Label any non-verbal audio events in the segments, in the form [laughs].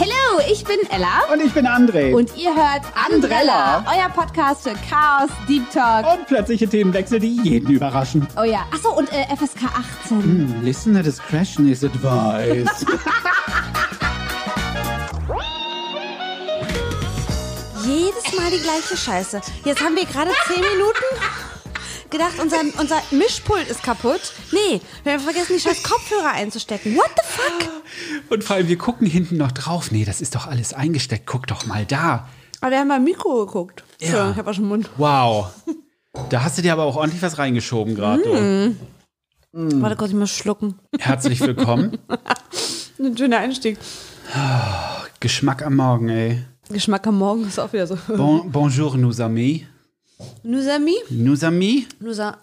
Hallo, ich bin Ella. Und ich bin André. Und ihr hört Andrella, euer Podcast für Chaos, Deep Talk. Und plötzliche Themenwechsel, die jeden überraschen. Oh ja, achso, und äh, FSK 18. Hm, Listener discretion is advised. [laughs] Jedes Mal die gleiche Scheiße. Jetzt haben wir gerade zehn Minuten gedacht, unser, unser Mischpult ist kaputt. Nee, wir haben vergessen, die scheiß Kopfhörer einzustecken. What the fuck? Und vor allem, wir gucken hinten noch drauf. Nee, das ist doch alles eingesteckt. Guck doch mal da. Aber wir haben beim Mikro geguckt. Ja. So, ich hab auch schon Mund. Wow. Da hast du dir aber auch ordentlich was reingeschoben gerade. du. Warte kurz, ich muss schlucken. Herzlich willkommen. [laughs] Ein schöner Einstieg. Geschmack am Morgen, ey. Geschmack am Morgen ist auch wieder so. Bon, bonjour, nous amis. Nous amis? Nous amis? Nous a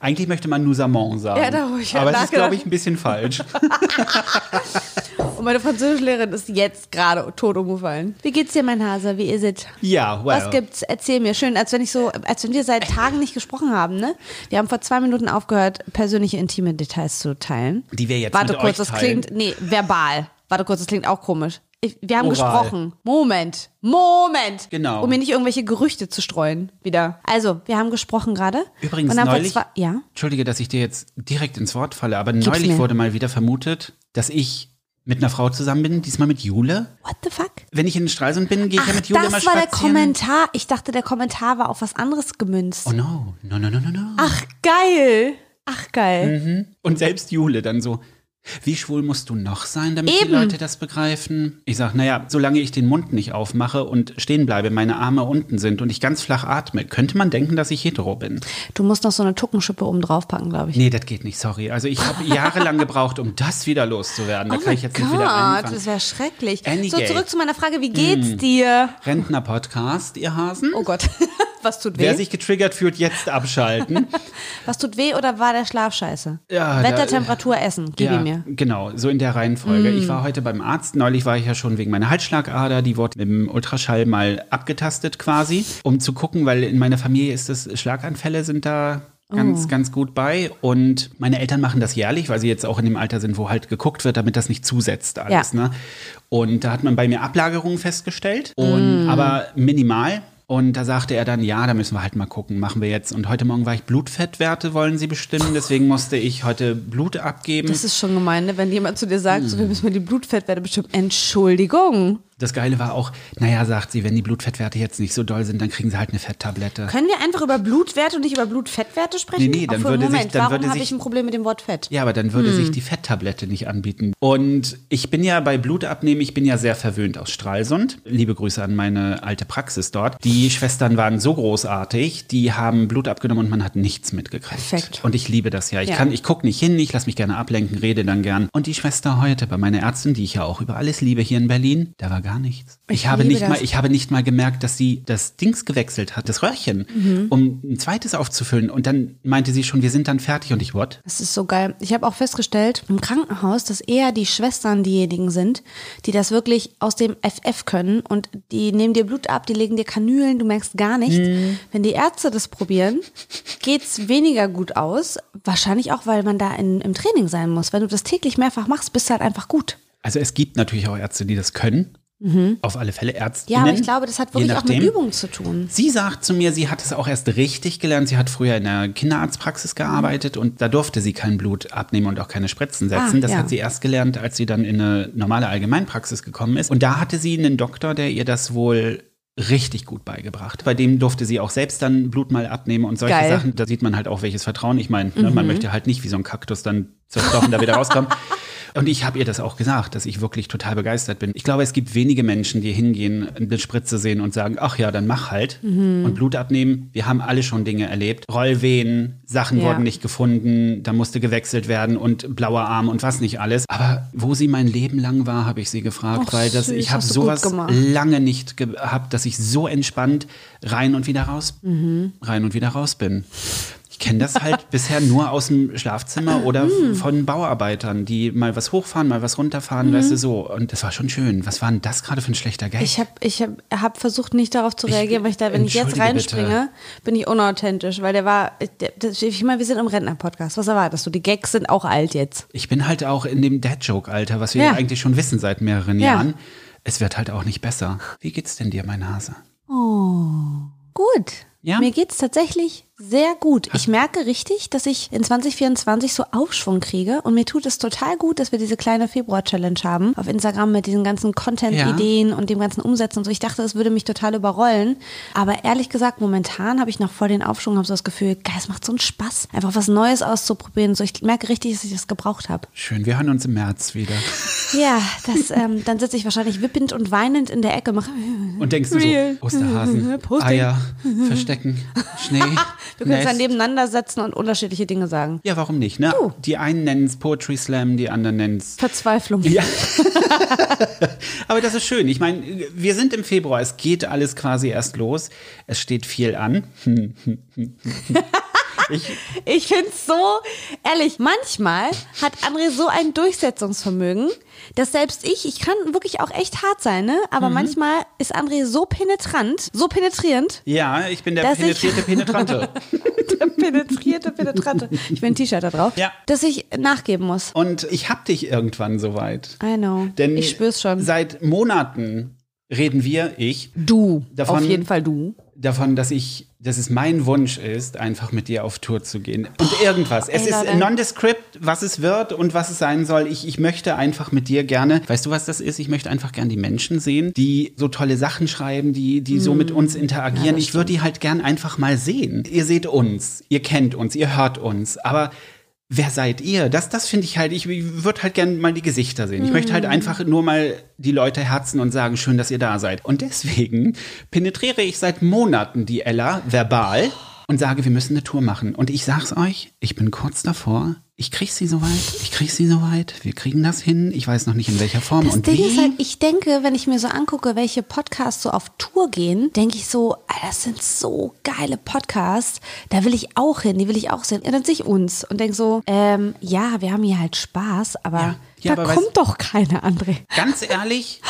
Eigentlich möchte man nous amants sagen. Ja, da ich aber es ist, glaube ich, ein bisschen falsch. [laughs] Und meine Französischlehrerin ist jetzt gerade tot umgefallen. Wie geht's dir, mein Hase? Wie ist es? ja, well. Was gibt's? Erzähl mir. Schön, als wenn ich so, als wenn wir seit Tagen nicht gesprochen haben, ne? Wir haben vor zwei Minuten aufgehört, persönliche intime Details zu teilen. Die wir jetzt Warte mit kurz, euch das teilen. klingt, nee, verbal. Warte kurz, das klingt auch komisch. Wir haben Oral. gesprochen. Moment. Moment. Genau. Um mir nicht irgendwelche Gerüchte zu streuen. Wieder. Also, wir haben gesprochen gerade. Übrigens neulich, zwei- ja? Entschuldige, dass ich dir jetzt direkt ins Wort falle, aber Gib's neulich mir. wurde mal wieder vermutet, dass ich mit einer Frau zusammen bin, diesmal mit Jule. What the fuck? Wenn ich in Stralsund bin, gehe ich ja Ach, mit Jule das mal war der spazieren. Kommentar. Ich dachte, der Kommentar war auf was anderes gemünzt. Oh no, no, no, no, no, no. Ach, geil. Ach, geil. Mhm. Und selbst Jule dann so, wie schwul musst du noch sein, damit die Eben. Leute das begreifen? Ich sag, naja, solange ich den Mund nicht aufmache und stehen bleibe, meine Arme unten sind und ich ganz flach atme, könnte man denken, dass ich hetero bin. Du musst noch so eine Tuckenschippe oben drauf packen, glaube ich. Nee, das geht nicht, sorry. Also ich habe jahrelang gebraucht, um das wieder loszuwerden. Da kann ich jetzt nicht wieder anfangen. Oh das wäre schrecklich. Any so, zurück zu meiner Frage, wie geht's dir? Rentner-Podcast, ihr Hasen. Oh Gott, [laughs] was tut Wer weh? sich getriggert fühlt, jetzt abschalten. [laughs] Was tut weh oder war der Schlaf scheiße? Ja, Wetter, da- Temperatur, Essen, gib ja, ihn mir. Genau, so in der Reihenfolge. Mm. Ich war heute beim Arzt. Neulich war ich ja schon wegen meiner Halsschlagader. Die wurde im Ultraschall mal abgetastet quasi, um zu gucken, weil in meiner Familie ist das, Schlaganfälle sind da Oh. ganz, ganz gut bei. Und meine Eltern machen das jährlich, weil sie jetzt auch in dem Alter sind, wo halt geguckt wird, damit das nicht zusetzt alles. Ja. Ne? Und da hat man bei mir Ablagerungen festgestellt, Mm. und, aber minimal. Und da sagte er dann, ja, da müssen wir halt mal gucken, machen wir jetzt. Und heute Morgen war ich Blutfettwerte, wollen sie bestimmen. Deswegen musste ich heute Blut abgeben. Das ist schon gemein, ne? wenn jemand zu dir sagt, Hm. so, wir müssen mal die Blutfettwerte bestimmen. Entschuldigung. Das Geile war auch, naja, sagt sie, wenn die Blutfettwerte jetzt nicht so doll sind, dann kriegen sie halt eine Fetttablette. Können wir einfach über Blutwerte und nicht über Blutfettwerte sprechen? Nee, nee, dann würde sich- Moment, dann warum habe sich- ich ein Problem mit dem Wort Fett? Ja, aber dann würde Hm. sich die Fetttablette nicht anbieten. Und ich bin ja bei Blutabnehmen, ich bin ja sehr verwöhnt aus Stralsund. Liebe Grüße an meine alte Praxis dort. Die Schwestern waren so großartig, die haben Blut abgenommen und man hat nichts mitgekriegt. Perfekt. Und ich liebe das ja. Ich Ja. kann, ich gucke nicht hin, ich lasse mich gerne ablenken, rede dann gern. Und die Schwester heute bei meiner Ärztin, die ich ja auch über alles liebe hier in Berlin, da war gar nichts. Ich, Ich habe nicht das. mal, ich habe nicht mal gemerkt, dass sie das Dings gewechselt hat, das Röhrchen, Mhm. um ein zweites aufzufüllen. Und dann meinte sie schon, wir sind dann fertig. Und ich, what? Das ist so geil. Ich habe auch festgestellt im Krankenhaus, dass eher die Schwestern diejenigen sind, die das wirklich aus dem FF können und die nehmen dir Blut ab, die legen dir Kanülen, du merkst gar nichts. Mhm. Wenn die Ärzte das probieren, geht's weniger gut aus. Wahrscheinlich auch, weil man da in, im Training sein muss. Wenn du das täglich mehrfach machst, bist du halt einfach gut. Also es gibt natürlich auch Ärzte, die das können. Auf alle Fälle Ärzte. Ja, aber ich glaube, das hat wirklich auch mit Übung zu tun. Sie sagt zu mir, sie hat es auch erst richtig gelernt. Sie hat früher in der Kinderarztpraxis gearbeitet und da durfte sie kein Blut abnehmen und auch keine Spritzen setzen. Ah, das ja. hat sie erst gelernt, als sie dann in eine normale Allgemeinpraxis gekommen ist. Und da hatte sie einen Doktor, der ihr das wohl richtig gut beigebracht. Bei dem durfte sie auch selbst dann Blut mal abnehmen und solche Geil. Sachen. Da sieht man halt auch, welches Vertrauen. Ich meine, ne, man möchte halt nicht wie so ein Kaktus dann zerstochen da wieder rauskommen. Und ich habe ihr das auch gesagt, dass ich wirklich total begeistert bin. Ich glaube, es gibt wenige Menschen, die hingehen, eine Spritze sehen und sagen, ach ja, dann mach halt. Und Blut abnehmen. Wir haben alle schon Dinge erlebt. Rollwehen, Sachen Ja. wurden nicht gefunden, da musste gewechselt werden und blauer Arm und was nicht alles. Aber wo sie mein Leben lang war, habe ich sie gefragt, Ach, weil das, süß, ich habe sowas lange nicht gehabt, dass ich so entspannt rein und wieder raus, rein und wieder raus bin. Ich kenne das halt [laughs] bisher nur aus dem Schlafzimmer oder Mhm. von Bauarbeitern, die mal was hochfahren, mal was runterfahren, weißt du so. Und das war schon schön. Was war denn das gerade für ein schlechter Gag? Mhm. Ich habe ich hab, hab versucht, nicht darauf zu Ich- reagieren, weil ich da, wenn ich jetzt entschuldige bitte. reinspringe, bin ich unauthentisch, weil der war, der, das, ich meine, wir sind im Rentner-Podcast. Was erwartest du? Die Gags sind auch alt jetzt. Ich bin halt auch in dem Dad-Joke-Alter, was wir Ja. eigentlich schon wissen seit mehreren Ja. Jahren. Es wird halt auch nicht besser. Wie geht's denn dir, mein Hase? Gut. Ja? Mir geht's tatsächlich sehr gut. Ich merke richtig, dass ich in 2024 so Aufschwung kriege und mir tut es total gut, dass wir diese kleine Februar-Challenge haben auf Instagram mit diesen ganzen Content-Ideen und dem ganzen Umsetzen und so. Ich dachte, es würde mich total überrollen. Aber ehrlich gesagt, momentan habe ich noch voll den Aufschwung, habe so das Gefühl, geil, es macht so einen Spaß, einfach was Neues auszuprobieren. So, ich merke richtig, dass ich das gebraucht habe. Schön, wir hören uns im März wieder. Ja, das, ähm, dann sitze ich wahrscheinlich wippend und weinend in der Ecke, mache Und denkst du so, Osterhasen, Posting. Eier, Verstecken, Schnee, [laughs] Wir können uns dann nebeneinander setzen und unterschiedliche Dinge sagen. Ja, warum nicht, ne? Du. Die einen nennen es Poetry Slam, die anderen nennen es Verzweiflung. Ja. [laughs] [laughs] Aber das ist schön. Ich meine, wir sind im Februar. Es geht alles quasi erst los. Es steht viel an. Ich, Ich finde es so, ehrlich, manchmal hat André so ein Durchsetzungsvermögen, dass selbst ich, ich kann wirklich auch echt hart sein, ne? Aber Mhm. manchmal ist André so penetrant, so penetrierend, ja, ich bin der Dass ich- penetrierte Penetrante. [laughs] der penetrierte Penetrante, ich will ein T-Shirt da drauf, Ja. dass ich nachgeben muss. Und ich hab dich irgendwann soweit. I know. Denn ich spür's schon. Seit Monaten reden wir, ich, Du, Davon- auf jeden Fall du. Davon, dass ich, dass es mein Wunsch ist, einfach mit dir auf Tour zu gehen. Und irgendwas. Es ist nondescript, was es wird und was es sein soll. Ich, ich möchte einfach mit dir gerne, weißt du, was das ist? Ich möchte einfach gern die Menschen sehen, die so tolle Sachen schreiben, die, die so mit uns interagieren. ich würde die halt gern einfach mal sehen. Ihr seht uns, ihr kennt uns, ihr hört uns, aber Wer seid ihr? Das, das finde ich halt, ich würde halt gerne mal die Gesichter sehen. Ich möchte halt einfach nur mal die Leute herzen und sagen, schön, dass ihr da seid. Und deswegen penetriere ich seit Monaten die Ella verbal und sage, wir müssen eine Tour machen. Und ich sag's euch, ich bin kurz davor. Ich krieg sie soweit. Ich krieg sie soweit. Wir kriegen das hin. Ich weiß noch nicht in welcher Form Das und Ding wie. ist halt, ich denke, wenn ich mir so angucke, welche Podcasts so auf Tour gehen, denke ich so, das sind so geile Podcasts. Da will ich auch hin, die will ich auch sehen. Und dann sehe ich uns und denke so, ähm, ja, wir haben hier halt Spaß, aber Ja. Ja, da aber kommt weißt- doch keine andere. Ganz ehrlich,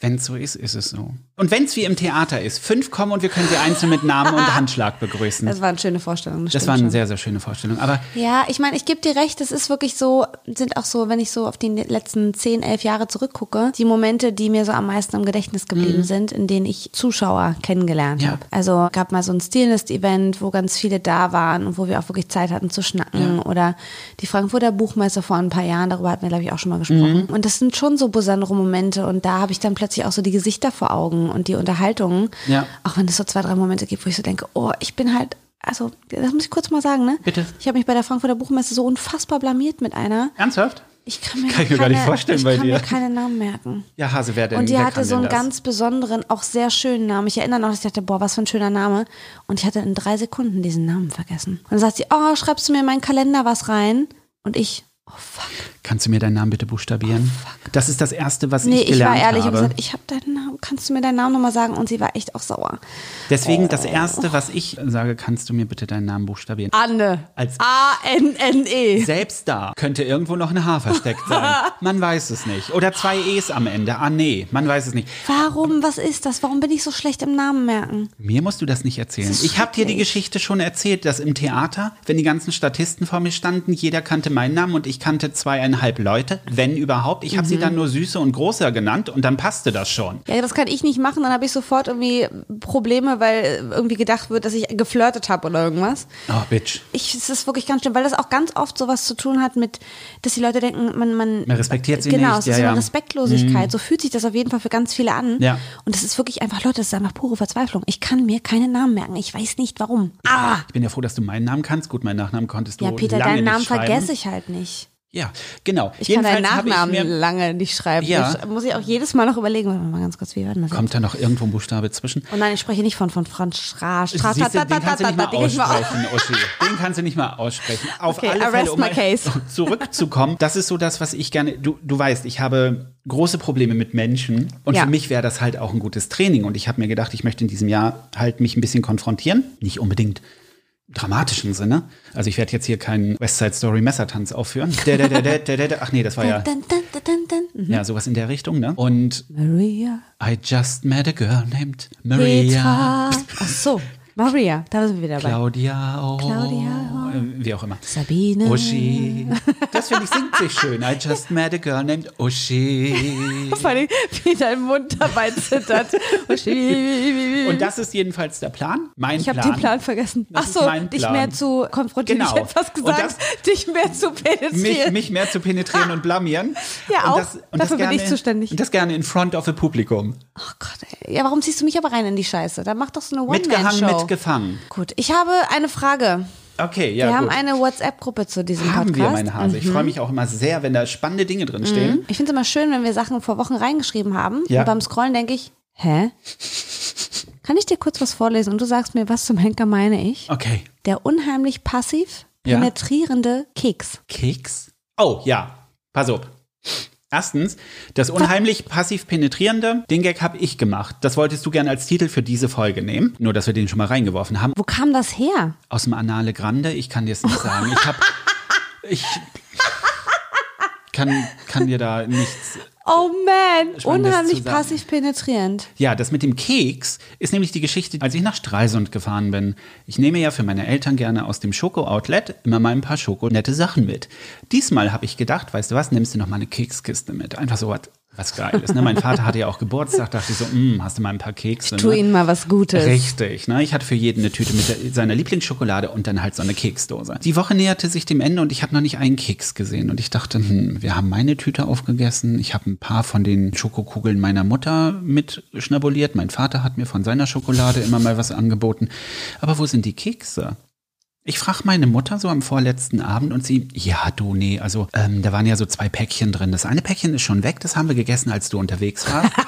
wenn es so ist, ist es so. Und wenn es wie im Theater ist, fünf kommen und wir können sie einzeln mit Namen und [laughs] Handschlag begrüßen. Das war eine schöne Vorstellung. Das war eine schon. sehr, sehr schöne Vorstellung. Aber Ja, ich meine, ich gebe dir recht, es ist wirklich so, sind auch so, wenn ich so auf die letzten zehn, elf Jahre zurückgucke, die Momente, die mir so am meisten im Gedächtnis geblieben sind, in denen ich Zuschauer kennengelernt Mhm. Ja. habe. Also gab mal so ein Stilist-Event, wo ganz viele da waren und wo wir auch wirklich Zeit hatten zu schnacken. Oder die Frankfurter Buchmesse vor ein paar Jahren, darüber hatten wir, glaube ich, auch schon mal gesprochen. Mhm. Und das sind schon so besondere Momente und da habe ich dann plötzlich auch so die Gesichter vor Augen und die Unterhaltung. Ja. Auch wenn es so zwei, drei Momente gibt, wo ich so denke, oh, ich bin halt also, das muss ich kurz mal sagen, ne? Bitte. Ich habe mich bei der Frankfurter Buchmesse so unfassbar blamiert mit einer. ernsthaft? Ich kann mir, Kann ich mir keine, gar nicht vorstellen ich bei kann dir. mir keine Namen merken. Ja, Hase, wer denn? Und die wer hatte so einen das? ganz besonderen, auch sehr schönen Namen. Ich erinnere noch, dass ich dachte, boah, was für ein schöner Name. Und ich hatte in drei Sekunden diesen Namen vergessen. Und dann sagt sie, oh, schreibst du mir in meinen Kalender was rein? Und ich, oh fuck. Kannst du mir deinen Namen bitte buchstabieren? das ist das Erste, was Oh, Nee, ich ich war gelernt ehrlich und habe. gesagt, ich habe deinen Namen, kannst du mir deinen Namen nochmal sagen? Und sie war echt auch sauer. Deswegen das Oh. Erste, was ich sage, kannst du mir bitte deinen Namen buchstabieren? Anne. Als- A-N-N-E. Selbst da könnte irgendwo noch ein H versteckt sein. [laughs] Man weiß es nicht. Oder zwei E's am Ende. Ah, nee, man weiß es nicht. Warum, was ist das? Warum bin ich so schlecht im Namen merken? Mir musst du das nicht erzählen. Das Ich habe dir die. Geschichte schon erzählt, dass im Theater, wenn die ganzen Statisten vor mir standen, jeder kannte meinen Namen und ich kannte zweieinhalb Leute, wenn überhaupt. Ich habe sie dann nur Süße und Großer genannt und dann passte das schon. Ja, das kann ich nicht machen, dann habe ich sofort irgendwie Probleme, weil irgendwie gedacht wird, dass ich geflirtet habe oder irgendwas. Oh, Bitch. Ich, es ist wirklich ganz schlimm, weil das auch ganz oft sowas zu tun hat mit, dass die Leute denken, man, man, Man respektiert sie genau, nicht, es ist ja, so eine. Respektlosigkeit. So fühlt sich das auf jeden Fall für ganz viele an. Ja. Und das ist wirklich einfach, Leute, das ist einfach pure Verzweiflung. Ich kann mir keinen Namen merken. Ich weiß nicht warum. Ah! Ich bin ja froh, dass du meinen Namen kannst. Gut, meinen Nachnamen konntest du Ja, Peter, lange deinen Namen vergesse ich halt nicht. Ja, genau. Ich kann deinen ich Nachnamen lange nicht schreiben. Ja. Das muss ich auch jedes Mal noch überlegen. Warte mal ganz kurz, wie war denn das? Kommt da noch irgendwo ein Buchstabe zwischen? Oh nein, ich spreche nicht von, von Franz Stra, Stra, Siehst du, ta, ta, den kannst du nicht mal ich aussprechen, Uschi. Den kannst du nicht mal aussprechen. Auf Okay, alle arrest Fälle, um my mal case. [laughs] zurückzukommen, das ist so das, was ich gerne, du, du weißt, ich habe große Probleme mit Menschen und Ja. für mich wäre das halt auch ein gutes Training und ich habe mir gedacht, ich möchte in diesem Jahr halt mich ein bisschen konfrontieren. Nicht unbedingt dramatischen Sinne. Also ich werde jetzt hier keinen West Side Story Messertanz aufführen. Ach nee, das war ja. Ja, sowas in der Richtung, ne? Und Maria. I just met a girl named Maria. Petra. Ach so. Maria, da sind wir wieder bei. Claudia, oh, Claudia, äh, wie auch immer. Sabine. Uschi. Das finde ich singt sich schön. I just met a girl named Uschi. [laughs] Vor allem, wie dein Mund dabei zittert. Und das ist jedenfalls der Plan. Mein ich habe Plan. den Plan vergessen. Das Ach so, dich mehr zu konfrontieren. Genau. Ich hätte fast gesagt, dich mehr zu mich, penetrieren. mich mehr zu penetrieren und blamieren. Ja, und auch. Das, und Dafür das bin ich gerne, zuständig. Und das gerne in front of a Publikum. oh Gott, ey. Ja, warum ziehst du mich aber rein in die Scheiße? Dann mach doch so eine Mitgehangen, One-Man-Show. mitgefangen. Gut, ich habe eine Frage. Okay, ja Wir haben gut. eine WhatsApp-Gruppe zu diesem haben Podcast. wir, meine Hase. Ich freue mich auch immer sehr, wenn da spannende Dinge drin stehen. Ich finde es immer schön, wenn wir Sachen vor Wochen reingeschrieben haben. Ja. Und beim Scrollen denke ich, hä? Kann ich dir kurz was vorlesen und du sagst mir, was zum Henker meine ich? Okay. Der unheimlich passiv Ja. penetrierende Keks. Keks? Oh, ja. Pass auf. Erstens, das unheimlich passiv penetrierende, den Gag habe ich gemacht. Das wolltest du gerne als Titel für diese Folge nehmen. Nur, dass wir den schon mal reingeworfen haben. Wo kam das her? Aus dem Anale Grande, ich kann dir es nicht sagen. Ich habe, ich [laughs] kann, kann dir da nichts. Oh man, unheimlich passiv penetrierend. Ja, das mit dem Keks ist nämlich die Geschichte, als ich nach Stralsund gefahren bin. Ich nehme ja für meine Eltern gerne aus dem Schoko-Outlet immer mal ein paar Schoko-nette Sachen mit. Diesmal habe ich gedacht, weißt du was, nimmst du noch mal eine Kekskiste mit. Einfach so was, was Geiles. Ne? Mein Vater hatte ja auch Geburtstag, dachte ich so, "Mm, hast du mal ein paar Kekse? Tu ne? ihnen mal was Gutes. Richtig, ne? Ich hatte für jeden eine Tüte mit der, seiner Lieblingsschokolade und dann halt so eine Keksdose. Die Woche näherte sich dem Ende und ich habe noch nicht einen Keks gesehen. Und ich dachte, hm, wir haben meine Tüte aufgegessen. Ich habe ein paar von den Schokokugeln meiner Mutter mitschnabuliert. Mein Vater hat mir von seiner Schokolade immer mal was angeboten. Aber wo sind die Kekse? Ich frage meine Mutter so am vorletzten Abend und sie, ja, du, nee, also ähm, da waren ja so zwei Päckchen drin. Das eine Päckchen ist schon weg, das haben wir gegessen, als du unterwegs warst. [laughs]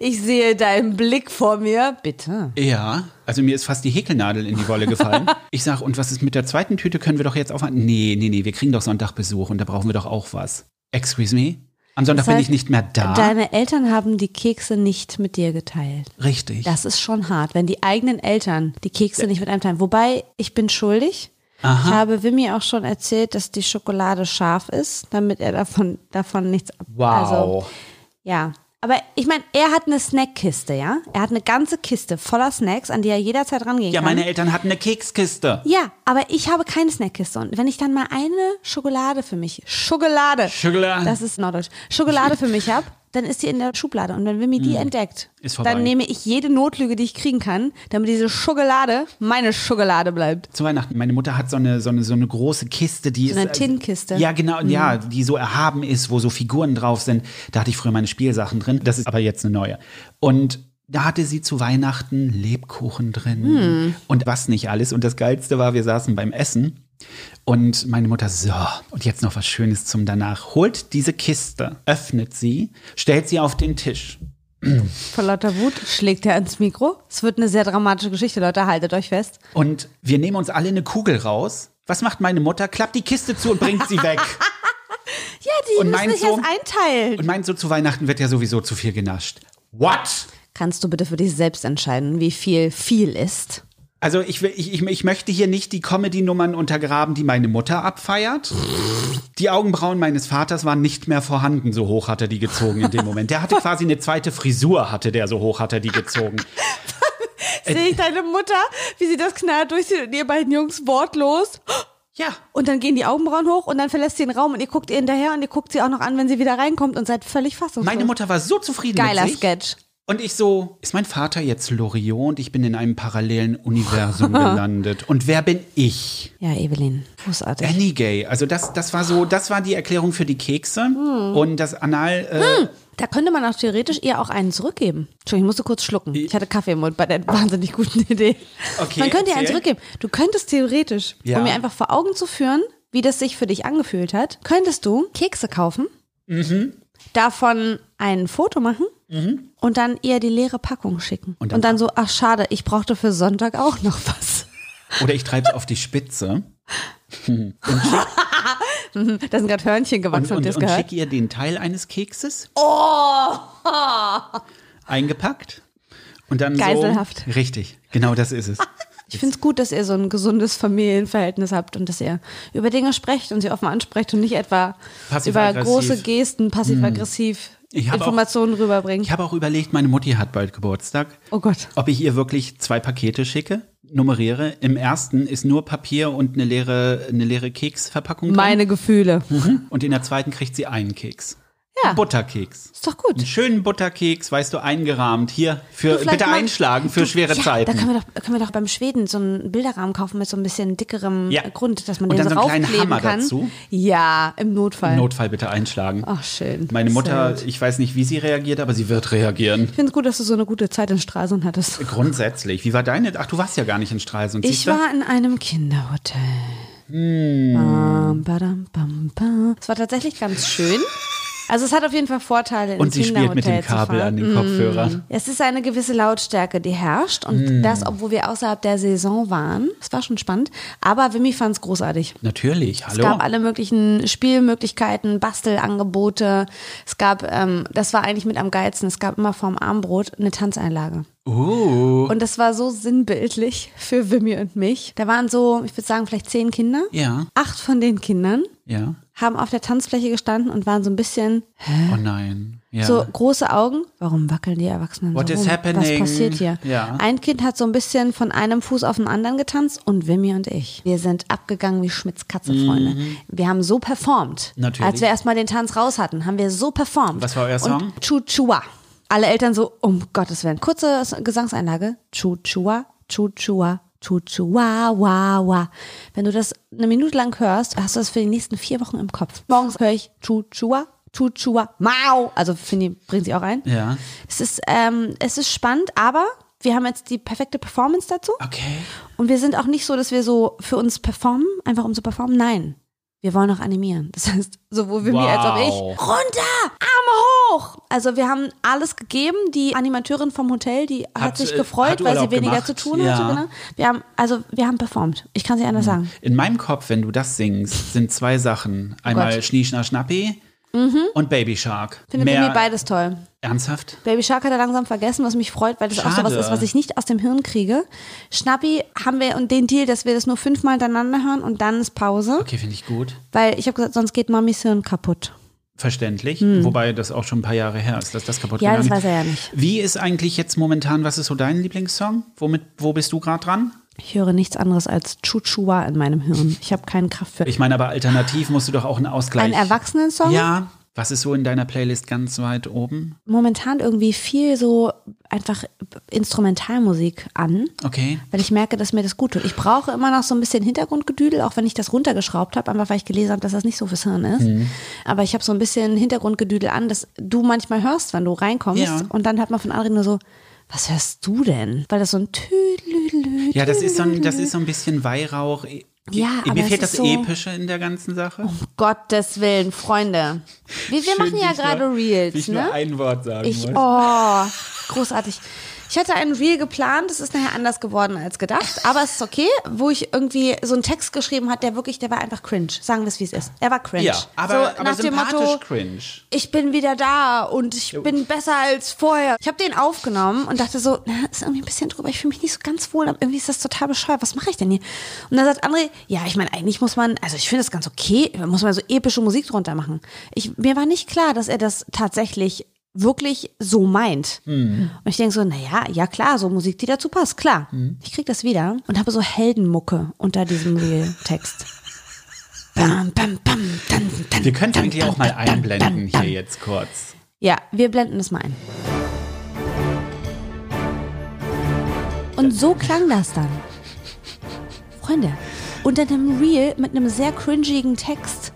Ich sehe deinen Blick vor mir. Bitte. Ja, also mir ist fast die Häkelnadel in die Wolle gefallen. [laughs] Ich sag, und was ist mit der zweiten Tüte? Können wir doch jetzt aufmachen? Nee, nee, nee, wir kriegen doch Sonntag Besuch und da brauchen wir doch auch was. Excuse me? Am Sonntag Das heißt, bin ich nicht mehr da. Deine Eltern haben die Kekse nicht mit dir geteilt. Richtig. Das ist schon hart, wenn die eigenen Eltern die Kekse nicht mit einem teilen. Wobei, ich bin schuldig. Ich habe Wimmy auch schon erzählt, dass die Schokolade scharf ist, damit er davon, davon nichts ab. wow. Also, ja. Aber ich meine, er hat eine Snackkiste, ja? Er hat eine ganze Kiste voller Snacks, an die er jederzeit rangehen ja, kann. meine Eltern hatten eine Kekskiste. ja, aber ich habe keine Snackkiste. Und wenn ich dann mal eine Schokolade für mich, Schokolade, Schokolade. das ist Norddeutsch, Schokolade für mich habe, dann ist die in der Schublade. Und wenn Wimmy die entdeckt, Hm. Ist vorbei. dann nehme ich jede Notlüge, die ich kriegen kann, damit diese Schokolade meine Schokolade bleibt. Zu Weihnachten. Meine Mutter hat so eine, so eine, so eine große Kiste, die So ist. eine Tinnkiste. Ja, genau, ja, die so erhaben ist, wo so Figuren drauf sind. Da hatte ich früher meine Spielsachen drin. Das ist aber jetzt eine neue. Und da hatte sie zu Weihnachten Lebkuchen drin und was nicht alles. Und das Geilste war, wir saßen beim Essen und meine Mutter, so, und jetzt noch was Schönes zum danach. Holt diese Kiste, öffnet sie, stellt sie auf den Tisch. Vor lauter Wut schlägt er ins Mikro. Es wird eine sehr dramatische Geschichte, Leute, haltet euch fest. Und wir nehmen uns alle eine Kugel raus. Was macht meine Mutter? Klappt die Kiste zu und bringt sie weg. [laughs] Ja, die Und müssen sich so- erst einteilen. Und meint so, zu Weihnachten wird ja sowieso zu viel genascht. What? Kannst du bitte für dich selbst entscheiden, wie viel viel ist? Also ich, ich, ich, ich möchte hier nicht die Comedy-Nummern untergraben, die meine Mutter abfeiert. Die Augenbrauen meines Vaters waren nicht mehr vorhanden, so hoch hat er die gezogen in dem Moment. Der hatte quasi eine zweite Frisur, hatte der, so hoch hat er die gezogen. [laughs] Sehe ich deine Mutter, wie sie das knallt durchzieht und ihr beiden Jungs wortlos. Ja. Und dann gehen die Augenbrauen hoch und dann verlässt sie den Raum und ihr guckt ihr hinterher und ihr guckt sie auch noch an, wenn sie wieder reinkommt und seid völlig fassungslos. Meine Mutter war so zufrieden Geiler mit sich. Sketch. Und ich so, ist mein Vater jetzt Loriot und ich bin in einem parallelen Universum [laughs] gelandet. Und wer bin ich? Ja, Evelyn, großartig. Annie Gay. Also das, das war so, das war die Erklärung für die Kekse. Hm. Und das Anal, äh, Da könnte man auch theoretisch ihr auch einen zurückgeben. Entschuldigung, ich musste kurz schlucken. Ich hatte Kaffee im Mund bei der wahnsinnig guten Idee. Okay, man könnte ihr einen zurückgeben. Du könntest theoretisch, Ja. um mir einfach vor Augen zu führen, wie das sich für dich angefühlt hat, könntest du Kekse kaufen, Mhm. davon ein Foto machen und dann ihr die leere Packung schicken. Und Und dann- dann, so, ach schade, ich brauchte für Sonntag auch noch was. oder ich treibe es auf die Spitze. [laughs] Und Da sind gerade Hörnchen und, gewachsen, und, und gehört? schick ihr den Teil eines Kekses. Oh! Eingepackt. Und dann Geiselhaft. So, richtig, genau das ist es. [laughs] Ich finde es gut, dass ihr so ein gesundes Familienverhältnis habt und dass ihr über Dinge sprecht und sie offen ansprecht und nicht etwa über große Gesten passiv-aggressiv Informationen auch, rüberbringt. Ich habe auch überlegt, meine Mutti hat bald Geburtstag. Oh Gott. Ob ich ihr wirklich zwei Pakete schicke, nummeriere. Im ersten ist nur Papier und eine leere, eine leere Keksverpackung drin. Meine Gefühle. Mhm. Und in der zweiten kriegt sie einen Keks. Ja. Butterkeks. Ist doch gut. Einen schönen Butterkeks, weißt du, eingerahmt. Hier, für, bitte einschlagen für du, schwere ja, Zeiten. Da können wir, doch, können wir doch beim Schweden so einen Bilderrahmen kaufen mit so ein bisschen dickerem ja. Grund, dass man Und den dann so so einen kleinen Hammer kann. dazu. Ja, im Notfall. Im Notfall bitte einschlagen. Ach, schön. Meine Mutter, ich weiß nicht, wie sie reagiert, aber sie wird reagieren. Ich finde es gut, dass du so eine gute Zeit in Stralsund hattest. Grundsätzlich. Wie war deine? Ach, du warst ja gar nicht in Stralsund. Ich war in einem Kinderhotel. Hm. Bam, badam, bam, bam. Es war tatsächlich ganz schön. Also es hat auf jeden Fall Vorteile. Und sie spielt mit dem Kabel an den Kopfhörer. Mm. Es ist eine gewisse Lautstärke, die herrscht. Und mm. das, obwohl wir außerhalb der Saison waren. Es war schon spannend. Aber Wimmy fand es großartig. Natürlich, hallo. Es gab alle möglichen Spielmöglichkeiten, Bastelangebote. Es gab, ähm, das war eigentlich mit am geilsten, es gab immer vorm Armbrot eine Tanzeinlage. Uh. Und das war so sinnbildlich für Wimmy und mich. Da waren so, ich würde sagen, vielleicht zehn Kinder. Ja. Acht von den Kindern ja. Haben auf der Tanzfläche gestanden und waren so ein bisschen. Hä? Oh nein. Ja. So große Augen. Warum wackeln die Erwachsenen What so is rum? happening? Was passiert hier? Ja. Ein Kind hat so ein bisschen von einem Fuß auf den anderen getanzt und Wimmy und ich. Wir sind abgegangen wie Schmitz Katze, Freunde. Wir haben so performt. Natürlich. Als wir erstmal den Tanz raus hatten, haben wir so performt. Was war euer Song? Und Chuchua. Alle Eltern so, um Gottes Willen. Kurze Gesangseinlage. Chuchua, Chuchua, Chuchua, wa, wa. Wenn du das eine Minute lang hörst, hast du das für die nächsten vier Wochen im Kopf. Morgens höre ich Chuchua, Chuchua, Mau. Also finde bringt sie auch ein. Ja. Es ist, ähm, es ist spannend, aber wir haben jetzt die perfekte Performance dazu. Okay. Und wir sind auch nicht so, dass wir so für uns performen, einfach um zu performen. Nein. Wir wollen auch animieren. Das heißt, sowohl wir Wow. als auch ich. Runter! Hoch! Also wir haben alles gegeben. Die Animateurin vom Hotel, die hat, Hat, sich äh, gefreut, hat weil sie weniger gemacht. zu tun Ja. hatte. Genau. Wir haben, also wir haben performt. Ich kann sie anders sagen. In meinem Kopf, wenn du das singst, sind zwei Sachen. Einmal Oh Gott. Mhm. Schnie, Schna, Schnappi und Baby Shark. Finde Mehr Wimmy beides toll. ernsthaft? Baby Shark hat er langsam vergessen, was mich freut, weil das auch Schade. sowas ist, was ich nicht aus dem Hirn kriege. Schnappi haben wir und den Deal, dass wir das nur fünfmal hintereinander hören und dann ist Pause. Okay, finde ich gut. Weil ich habe gesagt, sonst geht Mamis Hirn kaputt. Verständlich. Wobei das auch schon ein paar Jahre her ist, dass das kaputt Hm. Ja, das gegangen weiß er ja nicht. Wie ist eigentlich jetzt momentan, was ist so dein Lieblingssong? Womit, wo bist du gerade dran? Ich höre nichts anderes als Chuchua in meinem Hirn. Ich habe keine Kraft für. Ich meine, aber alternativ musst du doch auch einen Ausgleich. Ein Erwachsenensong? Ja. Was ist so in deiner Playlist ganz weit oben? Momentan irgendwie viel so einfach Instrumentalmusik an, Okay. weil ich merke, dass mir das gut tut. Ich brauche immer noch so ein bisschen Hintergrundgedüdel, auch wenn ich das runtergeschraubt habe, einfach weil ich gelesen habe, dass das nicht so fürs Hirn ist. Mhm. Aber ich habe so ein bisschen Hintergrundgedüdel an, das du manchmal hörst, wenn du reinkommst. Ja. Und dann hat man von anderen nur so, was hörst du denn? Weil das so ein Tüdelü. Ja, das ist so ein, das ist so ein bisschen Weihrauch. Ja, aber Mir es fehlt ist das so- Epische in der ganzen Sache. Um Gottes Willen, Freunde. Wir, wir machen ja gerade Reels, Wie ich ne? nur ein Wort sagen Ich, muss. oh, großartig. Ich hatte einen Reel geplant, es ist nachher anders geworden als gedacht, aber es ist okay, wo ich irgendwie so einen Text geschrieben hat, der wirklich, der war einfach cringe. Sagen wir es, wie es ist. Er war cringe. Ja, aber, so aber nach dem Motto, cringe. ich bin wieder da und ich bin besser als vorher. Ich habe den aufgenommen und dachte so, na, ist irgendwie ein bisschen drüber, ich fühle mich nicht so ganz wohl, aber irgendwie ist das total bescheuert, was mache ich denn hier? Und dann sagt André, ja, ich meine, eigentlich muss man, also ich finde das ganz okay, muss man so epische Musik drunter machen. Ich, mir war nicht klar, dass er das tatsächlich wirklich so meint. Und ich denke so, naja, ja klar, so Musik, die dazu passt, klar. Ich krieg das wieder und habe so Heldenmucke unter diesem Real-Text. [laughs] Bam, bam, bam, dann, dann, Wir eigentlich dann, auch mal einblenden hier jetzt kurz. ja, wir blenden es mal ein. Und so klang das dann. Freunde, unter einem Reel mit einem sehr cringigen Text.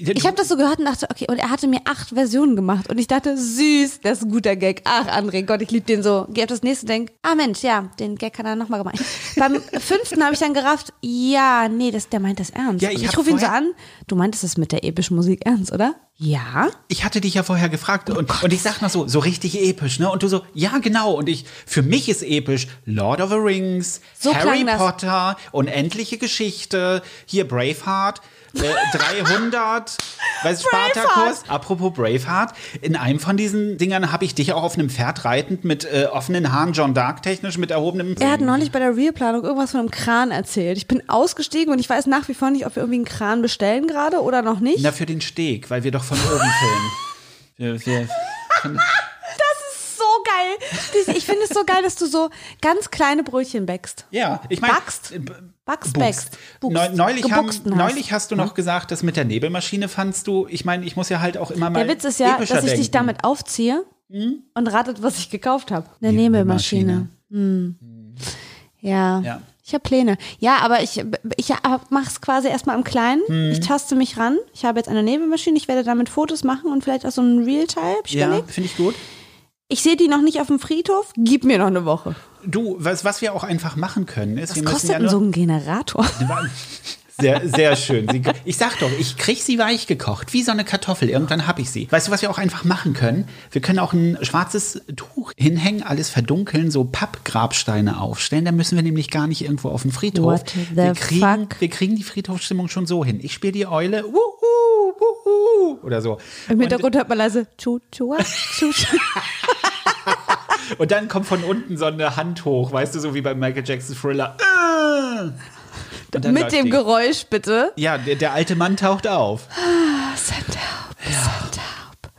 Ich habe das so gehört und dachte, okay, und er hatte mir acht Versionen gemacht. Und ich dachte, süß, das ist ein guter Gag. Ach, André, Gott, ich liebe den so. Geh auf das nächste, denk, ah Mensch, ja, den Gag hat er nochmal gemacht. [laughs] Beim fünften habe ich dann gerafft, ja, nee, das, der meint das ernst. Ja, ich und ich rufe ihn so an, du meintest es mit der epischen Musik ernst, oder? Ja. Ich hatte dich ja vorher gefragt und, und ich sag noch so, so richtig episch, ne? Und du so, ja, genau. Und ich, für mich ist episch Lord of the Rings, So Harry. Potter, unendliche Geschichte, hier Braveheart. Äh, 300, weißt du, Spartacus. Apropos Braveheart, in einem von diesen Dingern habe ich dich auch auf einem Pferd reitend mit äh, offenen Haaren, John Dark technisch, mit erhobenem. Er hat neulich bei der Realplanung irgendwas von einem Kran erzählt. Ich bin ausgestiegen und ich weiß nach wie vor nicht, ob wir irgendwie einen Kran bestellen gerade oder noch nicht. Na, für den Steg, weil wir doch von oben filmen. [laughs] Wir, wir, geil. Ich finde es so geil, dass du so ganz kleine Brötchen backst. ja, ich meine. Backst? Backst, Buchst. backst. Neulich, haben, hast. neulich hast du noch gesagt, dass mit der Nebelmaschine fandst du, ich meine, ich muss ja halt auch immer mal. Der Witz ist ja, dass ich dich denken. damit aufziehe Hm? und ratet, was ich gekauft habe. Eine Nebelmaschine. Hm. Ja. Ja. Ich habe Pläne. Ja, aber ich, ich mache es quasi erstmal im Kleinen. Hm. Ich taste mich ran. Ich habe jetzt eine Nebelmaschine. Ich werde damit Fotos machen und vielleicht auch so ein Real-Teil. Ja, finde ich gut. Ich sehe die noch nicht auf dem Friedhof. Gib mir noch eine Woche. Du, was, was wir auch einfach machen können, ist, Was wir müssen kostet ja denn so nur. ein Generator? [laughs] Sehr, sehr schön. Sie, ich sag doch, ich krieg sie weich gekocht, wie so eine Kartoffel. Irgendwann hab ich sie. Weißt du, was wir auch einfach machen können? Wir können auch ein schwarzes Tuch hinhängen, alles verdunkeln, so Pappgrabsteine aufstellen. Da müssen wir nämlich gar nicht irgendwo auf den Friedhof. What the wir, kriegen, fuck? wir kriegen die Friedhofsstimmung schon so hin. Ich spiele die Eule, wuhu, wuhu, oder so. Im Und- Hintergrund hört man leise Chu Chua, Chu Chu. Und dann kommt von unten so eine Hand hoch, weißt du, so wie bei Michael Jacksons Thriller. Äh. Mit dem die. Geräusch bitte. Ja, der, der alte Mann taucht auf. Send help, send help.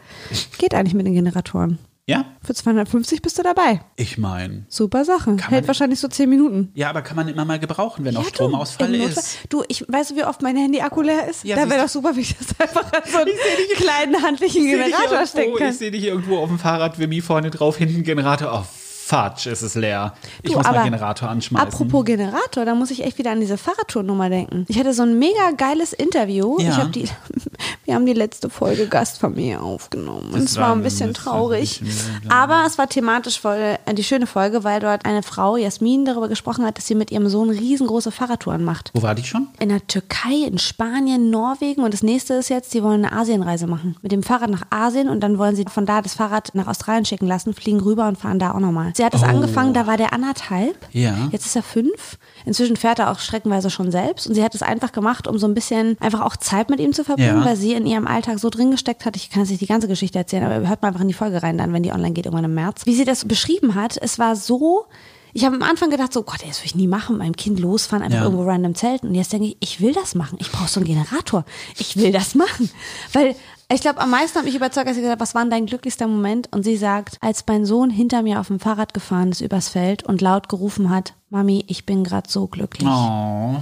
Geht eigentlich mit den Generatoren. Ja? Für 250 bist du dabei. Ich meine. Super Sache. Hält wahrscheinlich so 10 Minuten. Ja, aber kann man immer mal gebrauchen, wenn auch Ja, du, Stromausfall ist. Du, ich weißt du, wie oft mein Handy-Akku leer ist? Ja, da wäre doch super, wenn ich das einfach an so einen kleinen handlichen Generator stecken irgendwo, kann. ich sehe dich irgendwo auf dem Fahrrad, Wimmi vorne drauf, hinten Generator. Oh, Fatsch, ist es leer. Ich Du, muss mal aber Generator anschmeißen. Apropos Generator, da muss ich echt wieder an diese Fahrradtournummer denken. Ich hatte so ein mega geiles Interview. Ja. Ich hab die, [laughs] wir haben die letzte Folge Gastfamilie aufgenommen. Und es war ein ein bisschen bisschen- traurig. Aber es war thematisch voll äh, die schöne Folge, weil dort eine Frau, Jasmin, darüber gesprochen hat, dass sie mit ihrem Sohn riesengroße Fahrradtouren macht. Wo war die schon? In der Türkei, in Spanien, Norwegen und das nächste ist jetzt, sie wollen eine Asienreise machen. Mit dem Fahrrad nach Asien und dann wollen sie von da das Fahrrad nach Australien schicken lassen, fliegen rüber und fahren da auch nochmal. Sie hat es angefangen, da war der anderthalb. Ja. Jetzt ist er fünf. Inzwischen fährt er auch streckenweise schon selbst und sie hat es einfach gemacht, um so ein bisschen einfach auch Zeit mit ihm zu verbringen, Ja. weil sie in ihrem Alltag so drin gesteckt hat. Ich kann jetzt nicht die ganze Geschichte erzählen, aber hört mal einfach in die Folge rein dann, wenn die online geht, irgendwann im März. Wie sie das beschrieben hat, es war so, ich habe am Anfang gedacht, so Gott, das will ich nie machen, mit meinem Kind losfahren, einfach Ja. irgendwo random zelten. Und jetzt denke ich, ich will das machen. Ich brauche so einen Generator. Ich will das machen. Weil ich glaube, am meisten hat mich überzeugt, als sie gesagt hat, was war dein glücklichster Moment? Und sie sagt, als mein Sohn hinter mir auf dem Fahrrad gefahren ist übers Feld und laut gerufen hat, Mami, ich bin gerade so glücklich. Oh.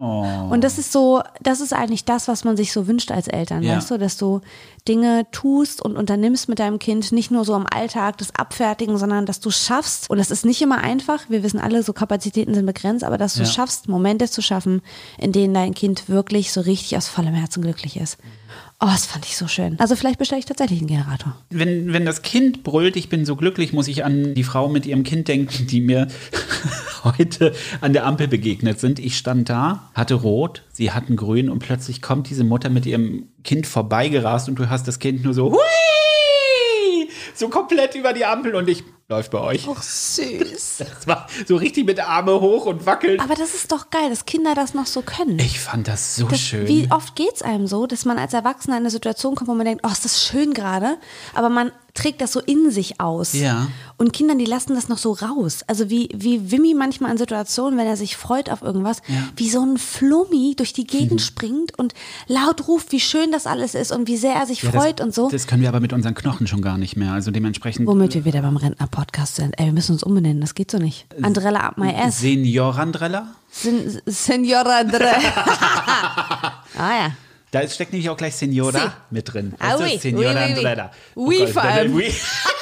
Und das ist so, das ist eigentlich das, was man sich so wünscht als Eltern, Ja. weißt du, dass du Dinge tust und unternimmst mit deinem Kind, nicht nur so im Alltag das Abfertigen, sondern dass du schaffst, und das ist nicht immer einfach, wir wissen alle, so Kapazitäten sind begrenzt, aber dass du Ja. schaffst, Momente zu schaffen, in denen dein Kind wirklich so richtig aus vollem Herzen glücklich ist. Oh, das fand ich so schön. Also vielleicht bestelle ich tatsächlich einen Generator. Wenn, wenn das Kind brüllt, ich bin so glücklich, muss ich an die Frau mit ihrem Kind denken, die mir [laughs] heute an der Ampel begegnet sind. Ich stand da, hatte rot, sie hatten grün und plötzlich kommt diese Mutter mit ihrem Kind vorbeigerast und du hast das Kind nur so hui, so komplett über die Ampel und ich läuft bei euch. süß. [laughs] Das war so richtig mit Arme hoch und wackelt. Aber das ist doch geil, dass Kinder das noch so können. Ich fand das so Das, schön. Wie oft geht es einem so, dass man als Erwachsener in eine Situation kommt, wo man denkt, oh, ist das schön gerade, aber man trägt das so in sich aus. Ja. Und Kinder, die lassen das noch so raus. Also wie, wie Wimmy manchmal in Situationen, wenn er sich freut auf irgendwas, Ja. Mhm. wie so ein Flummi durch die Gegend springt und laut ruft, wie schön das alles ist und wie sehr er sich Ja, das, freut und so. Das können wir aber mit unseren Knochen schon gar nicht mehr. Also dementsprechend. Womit wir wieder beim Rentner-Podcast sind. Ey, wir müssen uns umbenennen, das geht so nicht. Andrella up my ass. Seniorandrella? Sen Senora Andrella. [laughs] ah ja. Da steckt nämlich auch gleich Senora Si. mit drin. Ah, oui, Senora oui, oui, oui. Andrella. Oui, vor allem. oui. [laughs]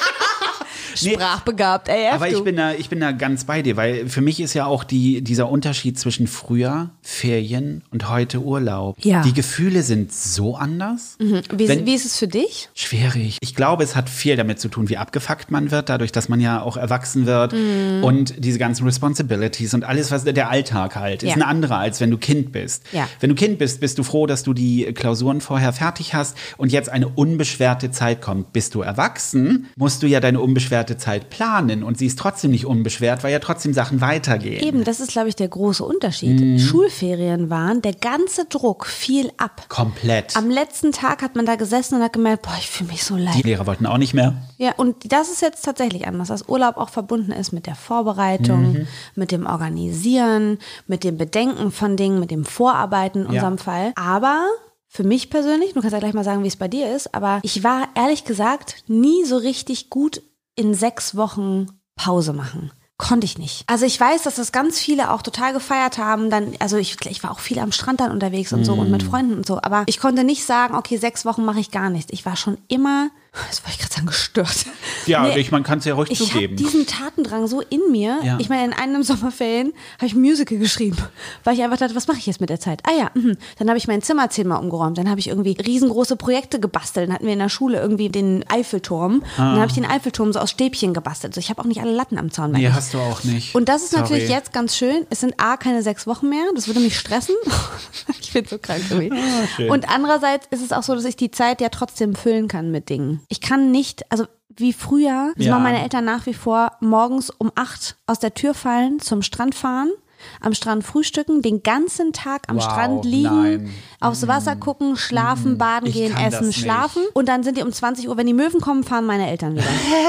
Sprachbegabt, ey. Aber ich bin, da, ich bin da ganz bei dir, weil für mich ist ja auch die, dieser Unterschied zwischen früher, Ferien und heute Urlaub. Ja. Die Gefühle sind so anders. Mhm. Wie, Wenn- wie ist es für dich? Schwierig. Ich glaube, es hat viel damit zu tun, wie abgefuckt man wird, dadurch, dass man ja auch erwachsen wird Mhm. und diese ganzen Responsibilities und alles, was der Alltag halt, ist Ja. ein anderer, als wenn du Kind bist. Ja. Wenn du Kind bist, bist du froh, dass du die Klausuren vorher fertig hast und jetzt eine unbeschwerte Zeit kommt. Bist du erwachsen, musst du ja deine unbeschwerte Zeit planen und sie ist trotzdem nicht unbeschwert, weil ja trotzdem Sachen weitergehen. Eben, das ist, glaube ich, der große Unterschied. Mhm. Schulferien waren, der ganze Druck fiel ab. Komplett. Am letzten Tag hat man da gesessen und hat gemerkt, boah, ich fühle mich so die leid. Lehrer wollten auch nicht mehr. Ja, und das ist jetzt tatsächlich anders, dass Urlaub auch verbunden ist mit der Vorbereitung, Mhm. mit dem Organisieren, mit dem Bedenken von Dingen, mit dem Vorarbeiten in Ja. unserem Fall. Aber für mich persönlich, du kannst ja gleich mal sagen, wie es bei dir ist, aber ich war ehrlich gesagt nie so richtig gut in sechs Wochen Pause machen. Konnte ich nicht. Also ich weiß, dass das ganz viele auch total gefeiert haben. Dann, also ich, ich war auch viel am Strand dann unterwegs und so und Mhm. mit Freunden und so. Aber ich konnte nicht sagen, okay, sechs Wochen mache ich gar nichts. Ich war schon immer, das wollte ich gerade sagen, gestört. Ja, Nee, ich, man kann es ja ruhig ich habe zugeben. diesen Tatendrang so in mir. Ja. Ich meine, in einem Sommerferien habe ich ein Musical geschrieben, weil ich einfach dachte, was mache ich jetzt mit der Zeit? Ah ja, mhm. dann habe ich mein Zimmer zehnmal umgeräumt. Dann habe ich irgendwie riesengroße Projekte gebastelt. Dann hatten wir in der Schule irgendwie den Eiffelturm. Und dann habe ich den Eiffelturm so aus Stäbchen gebastelt. So, ich habe auch nicht alle Latten am Zaun. Nee, ich. hast du auch nicht. Und das ist Sorry. natürlich jetzt ganz schön. Es sind A, keine sechs Wochen mehr. Das würde mich stressen. [laughs] ich bin so krank irgendwie. Ah, schön. Und andererseits ist es auch so, dass ich die Zeit ja trotzdem füllen kann mit Dingen. Ich kann nicht, also wie früher, Ja. machen meine Eltern nach wie vor, morgens um acht aus der Tür fallen, zum Strand fahren, am Strand frühstücken, den ganzen Tag am Wow, Strand liegen, nein. aufs Wasser gucken, schlafen, baden Ich gehen, essen, schlafen. Und dann sind die um 20 Uhr, wenn die Möwen kommen, fahren meine Eltern wieder.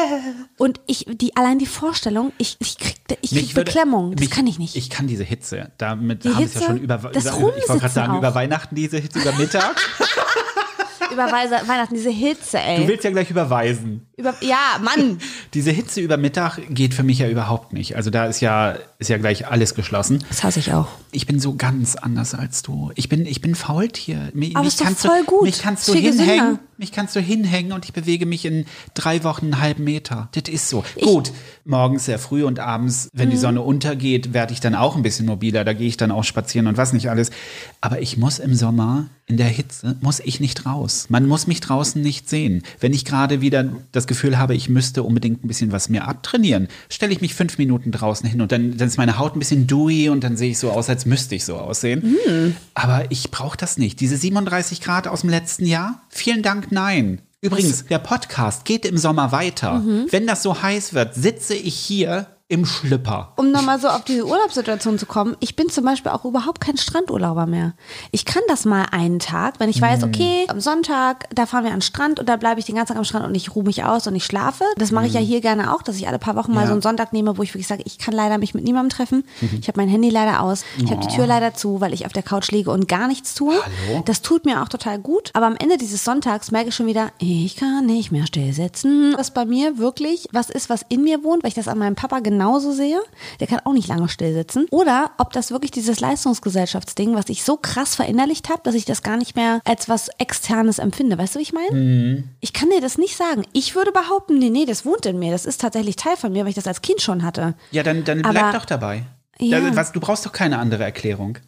[laughs] Und ich, die, allein die Vorstellung, ich, ich krieg, ich krieg würde- Beklemmung. Das mich- kann ich nicht. Ich kann diese Hitze. Damit Die haben wir es ja schon über, Das über ich wollte gerade Rumsitzen sagen, über Weihnachten diese Hitze, über Mittag. [laughs] Über Weihnachten, diese Hitze, ey. Du willst ja gleich überweisen. Über, ja, Mann. [laughs] Diese Hitze über Mittag geht für mich ja überhaupt nicht. Also da ist ja, ist ja gleich alles geschlossen. Das hasse ich auch. Ich bin so ganz anders als du. Ich bin, ich bin Faultier. Mich, Aber mich ist doch voll du, gut. Mich kannst du gesünder. hinhängen. Mich kannst du hinhängen und ich bewege mich in drei Wochen einen halben Meter. Das ist so. Gut, morgens sehr früh und abends, wenn die Mhm. Sonne untergeht, werde ich dann auch ein bisschen mobiler. Da gehe ich dann auch spazieren und was nicht alles. Aber ich muss im Sommer in der Hitze, muss ich nicht raus. Man muss mich draußen nicht sehen. Wenn ich gerade wieder das Gefühl habe, ich müsste unbedingt ein bisschen was mir abtrainieren, stelle ich mich fünf Minuten draußen hin und dann, dann ist meine Haut ein bisschen dewy und dann sehe ich so aus, als müsste ich so aussehen. Mhm. Aber ich brauche das nicht. Diese 37 Grad aus dem letzten Jahr? Vielen Dank, nein. Übrigens, der Podcast geht im Sommer weiter. Mhm. Wenn das so heiß wird, sitze ich hier im Schlüpper. Um nochmal so auf diese Urlaubssituation zu kommen, ich bin zum Beispiel auch überhaupt kein Strandurlauber mehr. Ich kann das mal einen Tag, wenn ich weiß, okay, am Sonntag, da fahren wir an den Strand und da bleibe ich den ganzen Tag am Strand und ich ruhe mich aus und ich schlafe. Das mache ich ja hier gerne auch, dass ich alle paar Wochen mal Ja. so einen Sonntag nehme, wo ich wirklich sage, ich kann leider mich mit niemandem treffen. Ich habe mein Handy leider aus. Ich habe die Tür leider zu, weil ich auf der Couch liege und gar nichts tue. Hallo? Das tut mir auch total gut. Aber am Ende dieses Sonntags merke ich schon wieder, ich kann nicht mehr stillsitzen. Was bei mir wirklich was ist, was in mir wohnt, weil ich das an meinem Papa genauso sehe. Der kann auch nicht lange stillsitzen. Oder ob das wirklich dieses Leistungsgesellschaftsding, was ich so krass verinnerlicht habe, dass ich das gar nicht mehr als was Externes empfinde. Weißt du, wie ich meine? Ich kann dir das nicht sagen. Ich würde behaupten, nee, nee, das wohnt in mir. Das ist tatsächlich Teil von mir, weil ich das als Kind schon hatte. Ja, dann, dann bleib Aber- doch dabei. Ja. Was, du brauchst doch keine andere Erklärung.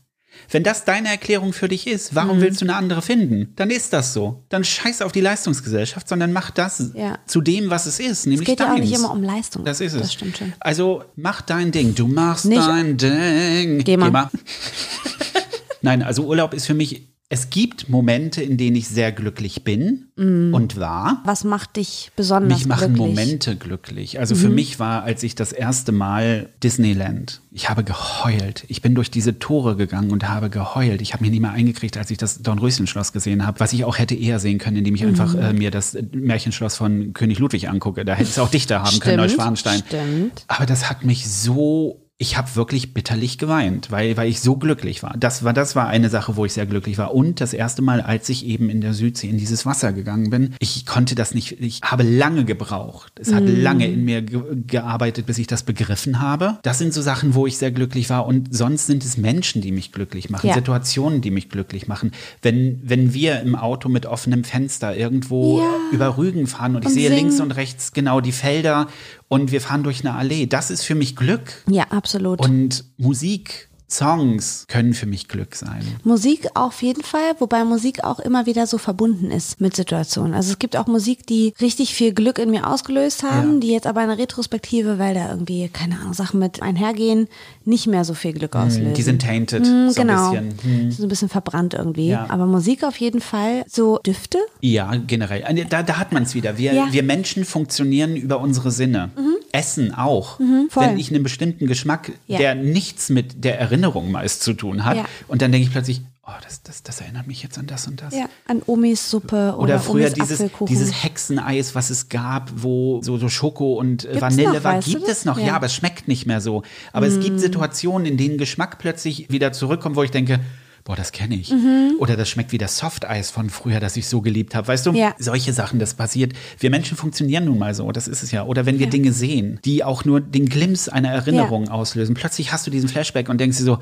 Wenn das deine Erklärung für dich ist, warum Mhm. willst du eine andere finden? Dann ist das so. Dann scheiß auf die Leistungsgesellschaft, sondern mach das Ja. zu dem, was es ist, Es nämlich geht ja auch deins. nicht immer um Leistung. Das ist es. Das stimmt schon. Also mach dein Ding. Du machst Nicht- dein Ding. Geh mal. [laughs] Nein, also Urlaub ist für mich. Es gibt Momente, in denen ich sehr glücklich bin Mhm. und war. Was macht dich besonders Mich machen glücklich? Momente glücklich. Also für mich war, als ich das erste Mal Disneyland, ich habe geheult. Ich bin durch diese Tore gegangen und habe geheult. Ich habe mir nie mehr eingekriegt, als ich das Dornröschenschloss gesehen habe, was ich auch hätte eher sehen können, indem ich einfach Mhm. äh, mir das Märchenschloss von König Ludwig angucke. Da hätte es auch dichter haben können, Stimmt, Neuschwanstein. stimmt. Aber das hat mich so ich habe wirklich bitterlich geweint, weil, weil ich so glücklich war. Das war. das war eine Sache, wo ich sehr glücklich war. Und das erste Mal, als ich eben in der Südsee in dieses Wasser gegangen bin, ich konnte das nicht, ich habe lange gebraucht. Es hat lange in mir ge gearbeitet, bis ich das begriffen habe. Das sind so Sachen, wo ich sehr glücklich war. Und sonst sind es Menschen, die mich glücklich machen, Ja. Situationen, die mich glücklich machen. Wenn, wenn wir im Auto mit offenem Fenster irgendwo Ja. über Rügen fahren und ich Und sehe singen. links und rechts genau die Felder und wir fahren durch eine Allee. Das ist für mich Glück. Ja, absolut. Und Musik Songs können für mich Glück sein. Musik auf jeden Fall, wobei Musik auch immer wieder so verbunden ist mit Situationen. Also es gibt auch Musik, die richtig viel Glück in mir ausgelöst haben, ja. die jetzt aber eine Retrospektive, weil da irgendwie, keine Ahnung, Sachen mit einhergehen, nicht mehr so viel Glück hm, auslösen. Die sind tainted, mm, so genau. ein bisschen. Hm. So ein bisschen verbrannt irgendwie. Ja. Aber Musik auf jeden Fall, so Düfte? Ja, generell. Da, da hat man es wieder. Wir, ja. wir Menschen funktionieren über unsere Sinne. Mhm. Essen auch. Mhm, Wenn ich einen bestimmten Geschmack, ja. der nichts mit der Erinnerung meist zu tun hat, ja. und dann denke ich plötzlich, oh, das, das, das erinnert mich jetzt an das und das. Ja, an Omis Suppe oder, oder früher Omis dieses, dieses Hexeneis, was es gab, wo so, so Schoko und Gibt's Vanille noch, war, gibt es noch. Ja. ja. aber es schmeckt nicht mehr so. Aber mm. es gibt Situationen, in denen Geschmack plötzlich wieder zurückkommt, wo ich denke, boah, das kenne ich. Mhm. Oder das schmeckt wie das Softeis von früher, das ich so geliebt habe. Weißt du, ja. solche Sachen, das passiert. Wir Menschen funktionieren nun mal so, das ist es ja. Oder wenn wir ja. Dinge sehen, die auch nur den Glimps einer Erinnerung ja. auslösen. Plötzlich hast du diesen Flashback und denkst dir so,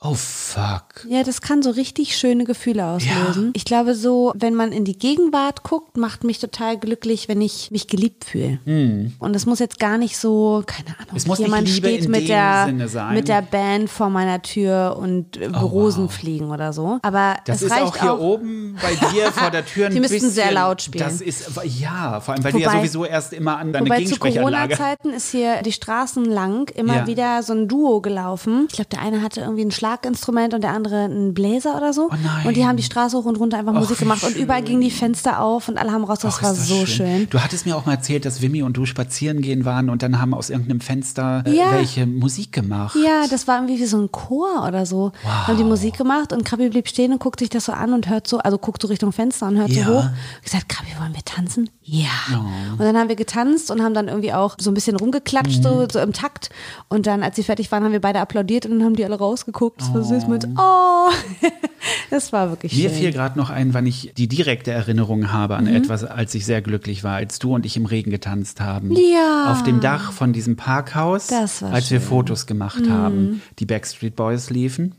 Oh fuck. Ja, das kann so richtig schöne Gefühle auslösen. Ja. Ich glaube so, wenn man in die Gegenwart guckt, macht mich total glücklich, wenn ich mich geliebt fühle. Mm. Und es muss jetzt gar nicht so, keine Ahnung, es muss jemand steht mit der mit der Band vor meiner Tür und oh, Rosen wow. fliegen oder so. Aber das ist reicht auch hier auch, oben bei dir vor der Tür [laughs] ein Die müssten bisschen, sehr laut spielen. Das ist ja, vor allem weil wobei, du ja sowieso erst immer an deine wobei Gegensprechanlage. zu Corona-Zeiten ist hier die Straßen lang immer ja. wieder so ein Duo gelaufen. Ich glaube, der eine hatte irgendwie ein Schlaginstrument und der andere einen Bläser oder so. Oh. Und die haben die Straße hoch und runter einfach Och, Musik gemacht und überall gingen die Fenster auf und alle haben raus. Das Och, war das so schön. schön. Du hattest mir auch mal erzählt, dass Wimmy und du spazieren gehen waren und dann haben aus irgendeinem Fenster äh, ja. welche Musik gemacht. Ja, das war irgendwie wie so ein Chor oder so. Wow. Haben die Musik gemacht und Krabi blieb stehen und guckt sich das so an und hört so, also guckt so Richtung Fenster und hört ja. so hoch. Und gesagt, Krabi, wollen wir tanzen? Ja. Oh. Und dann haben wir getanzt und haben dann irgendwie auch so ein bisschen rumgeklatscht, mhm. so, so im Takt. Und dann, als sie fertig waren, haben wir beide applaudiert und dann haben die alle rausgeguckt. Das war süß mit, oh, [laughs] das war wirklich Mir schön. fiel gerade noch ein, wann ich die direkte Erinnerung habe an mhm. etwas, als ich sehr glücklich war, als du und ich im Regen getanzt haben. Ja. Auf dem Dach von diesem Parkhaus, das war als schön. wir Fotos gemacht mhm. haben. Die Backstreet Boys liefen.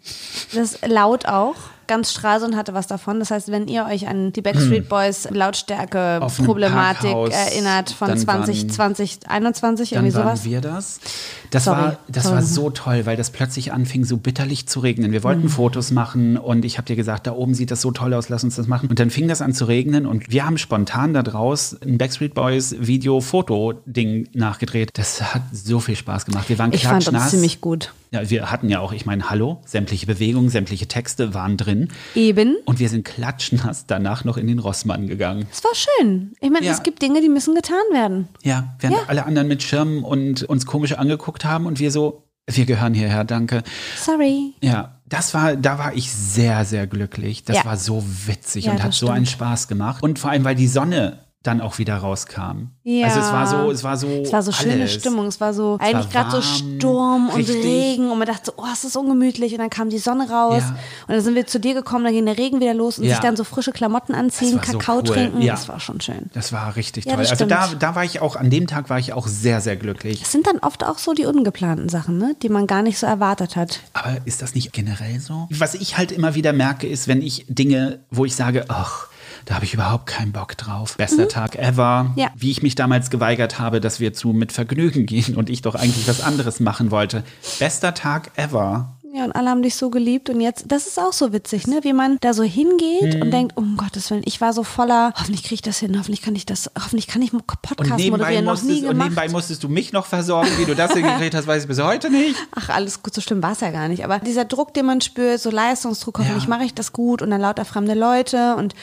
Das laut auch ganz Stralsund hatte was davon. Das heißt, wenn ihr euch an die Backstreet hm. Boys Lautstärke-Problematik erinnert von 2020, 2021, irgendwie sowas. Waren wir das. Das Sorry. war, das Sorry. war so toll, weil das plötzlich anfing, so bitterlich zu regnen. Wir wollten mhm. Fotos machen und ich habe dir gesagt, da oben sieht das so toll aus, lass uns das machen. Und dann fing das an zu regnen und wir haben spontan da draus ein Backstreet Boys Video-Foto-Ding nachgedreht. Das hat so viel Spaß gemacht. Wir waren klatschnass. Ich fand das ziemlich gut. Ja, wir hatten ja auch, ich meine, hallo, sämtliche Bewegungen, sämtliche Texte waren drin. Eben. Und wir sind klatschnass danach noch in den Rossmann gegangen. Es war schön. Ich meine, ja. es gibt Dinge, die müssen getan werden. Ja, während ja. alle anderen mit Schirmen und uns komisch angeguckt haben und wir so, wir gehören hierher, danke. Sorry. Ja, das war, da war ich sehr, sehr glücklich. Das ja. war so witzig und hat so einen Spaß gemacht. Und vor allem, weil die Sonne dann auch wieder rauskam. Ja. Also es war so, es war so. Es war so alles. schöne Stimmung. Es war so es eigentlich gerade so Sturm richtig. und Regen und man dachte so, oh, es ist ungemütlich und dann kam die Sonne raus ja. und dann sind wir zu dir gekommen, dann ging der Regen wieder los und ja. sich dann so frische Klamotten anziehen, Kakao so cool. trinken. Ja. Das war schon schön. Das war richtig toll. also da, da war ich auch, an dem Tag war ich auch sehr, sehr glücklich. Es sind dann oft auch so die ungeplanten Sachen, ne? die man gar nicht so erwartet hat. Aber ist das nicht generell so? Was ich halt immer wieder merke, ist, wenn ich Dinge, wo ich sage, ach, da habe ich überhaupt keinen Bock drauf. Bester mhm. Tag ever. Ja. Wie ich mich damals geweigert habe, dass wir zu mit Vergnügen gehen und ich doch eigentlich was anderes machen wollte. Bester Tag ever. Ja, und alle haben dich so geliebt und jetzt, das ist auch so witzig, ne? Wie man da so hingeht mhm. und denkt, um Gottes Willen, ich war so voller, hoffentlich kriege ich das hin, hoffentlich kann ich das, hoffentlich kann ich Podcast moderieren, noch nie gemacht. Und nebenbei musstest du mich noch versorgen, wie du das hingekriegt hast, weiß ich bis heute nicht. Ach, alles gut, so schlimm war es ja gar nicht. Aber dieser Druck, den man spürt, so Leistungsdruck, hoffentlich ja. mache ich das gut und dann lauter fremde Leute und